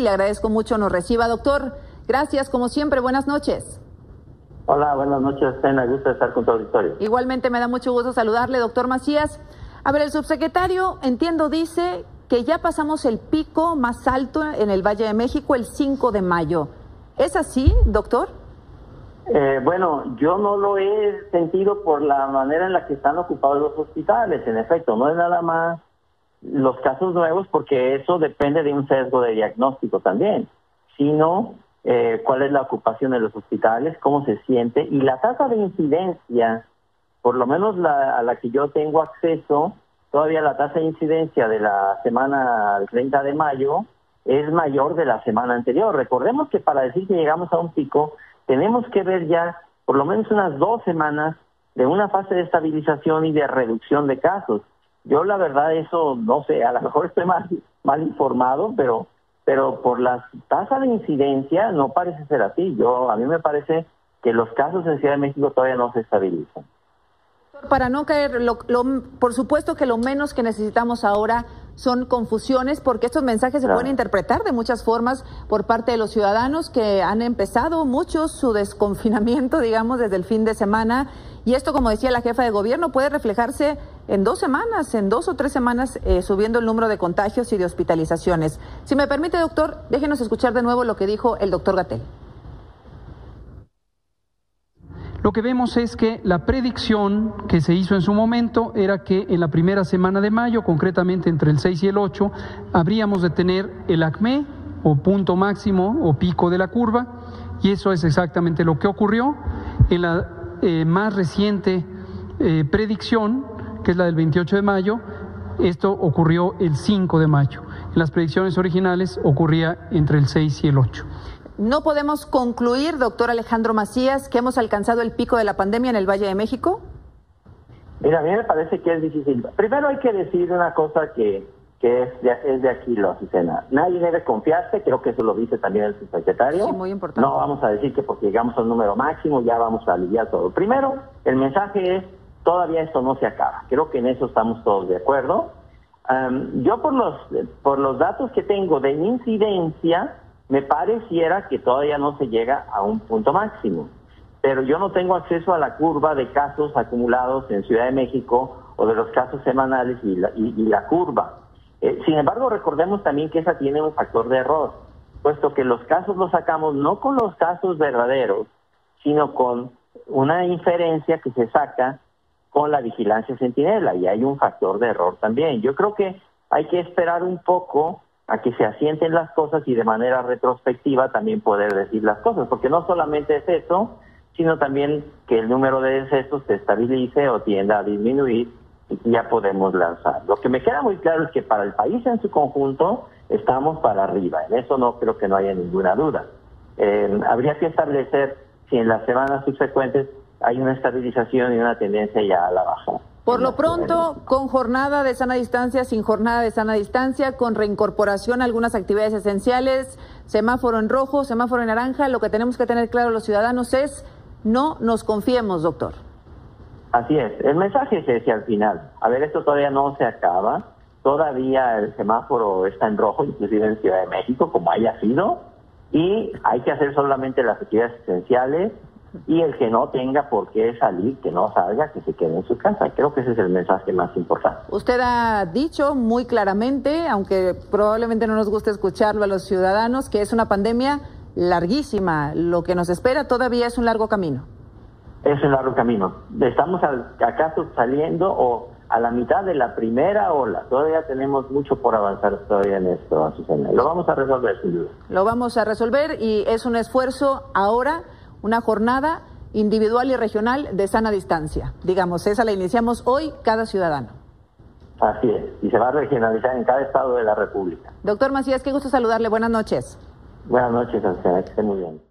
Le agradezco mucho nos reciba, doctor. Gracias, como siempre. Buenas noches. Hola, buenas noches. Me gusta estar con tu auditorio. Igualmente me da mucho gusto saludarle, doctor Macías. A ver, el subsecretario, entiendo, dice que ya pasamos el pico más alto en el Valle de México el 5 de mayo. ¿Es así, doctor? Eh, bueno, yo no lo he sentido por la manera en la que están ocupados los hospitales. En efecto, no es nada más los casos nuevos porque eso depende de un sesgo de diagnóstico también, sino eh, cuál es la ocupación de los hospitales, cómo se siente y la tasa de incidencia, por lo menos la, a la que yo tengo acceso, todavía la tasa de incidencia de la semana 30 de mayo es mayor de la semana anterior. Recordemos que para decir que llegamos a un pico, tenemos que ver ya por lo menos unas dos semanas de una fase de estabilización y de reducción de casos. Yo la verdad eso no sé, a lo mejor estoy mal, mal informado, pero pero por la tasa de incidencia no parece ser así. Yo a mí me parece que los casos en Ciudad de México todavía no se estabilizan. Para no caer, por supuesto que lo menos que necesitamos ahora son confusiones, porque estos mensajes se pueden interpretar de muchas formas por parte de los ciudadanos que han empezado muchos su desconfinamiento, digamos, desde el fin de semana. Y esto, como decía la jefa de gobierno, puede reflejarse en dos semanas, en dos o tres semanas, eh, subiendo el número de contagios y de hospitalizaciones. Si me permite, doctor, déjenos escuchar de nuevo lo que dijo el doctor Gatel. Lo que vemos es que la predicción que se hizo en su momento era que en la primera semana de mayo, concretamente entre el 6 y el 8, habríamos de tener el acme o punto máximo o pico de la curva y eso es exactamente lo que ocurrió. En la eh, más reciente eh, predicción, que es la del 28 de mayo, esto ocurrió el 5 de mayo. En las predicciones originales ocurría entre el 6 y el 8. ¿No podemos concluir, doctor Alejandro Macías, que hemos alcanzado el pico de la pandemia en el Valle de México? Mira, a mí me parece que es difícil. Primero hay que decir una cosa que, que es, de, es de aquí, lo Azucena. Nadie debe confiarse, creo que eso lo dice también el subsecretario. Sí, muy importante. No vamos a decir que porque llegamos al número máximo ya vamos a aliviar todo. Primero, el mensaje es, todavía esto no se acaba. Creo que en eso estamos todos de acuerdo. yo por los, por los datos que tengo de incidencia, me pareciera que todavía no se llega a un punto máximo. Pero yo no tengo acceso a la curva de casos acumulados en Ciudad de México o de los casos semanales y la, y, la curva. Eh, sin embargo, recordemos también que esa tiene un factor de error, puesto que los casos los sacamos no con los casos verdaderos, sino con una inferencia que se saca con la vigilancia centinela y hay un factor de error también. Yo creo que hay que esperar un poco a que se asienten las cosas y de manera retrospectiva también poder decir las cosas, porque no solamente es eso, sino también que el número de decesos se estabilice o tienda a disminuir y ya podemos lanzar. Lo que me queda muy claro es que para el país en su conjunto estamos para arriba, en eso no creo que no haya ninguna duda. Eh, habría que establecer si en las semanas subsecuentes hay una estabilización y una tendencia ya a la baja. Por lo pronto, con jornada de sana distancia, sin jornada de sana distancia, con reincorporación a algunas actividades esenciales, semáforo en rojo, semáforo en naranja, lo que tenemos que tener claro los ciudadanos es no nos confiemos, doctor. Así es, el mensaje es ese al final. A ver, esto todavía no se acaba, todavía el semáforo está en rojo, inclusive en Ciudad de México, como haya sido, y hay que hacer solamente las actividades esenciales, y el que no tenga por qué salir, que no salga, que se quede en su casa. Creo que ese es el mensaje más importante. Usted ha dicho muy claramente, aunque probablemente no nos guste escucharlo a los ciudadanos, que es una pandemia larguísima. Lo que nos espera todavía es un largo camino. Es un largo camino. Estamos acaso saliendo o a la mitad de la primera ola. Todavía tenemos mucho por avanzar todavía en esto, Azucena. Lo vamos a resolver, sin duda. Lo vamos a resolver y es un esfuerzo ahora una jornada individual y regional de sana distancia. Digamos, esa la iniciamos hoy cada ciudadano. Así es, y se va a regionalizar en cada estado de la República. Doctor Macías, qué gusto saludarle. Buenas noches. Buenas noches, que esté muy bien.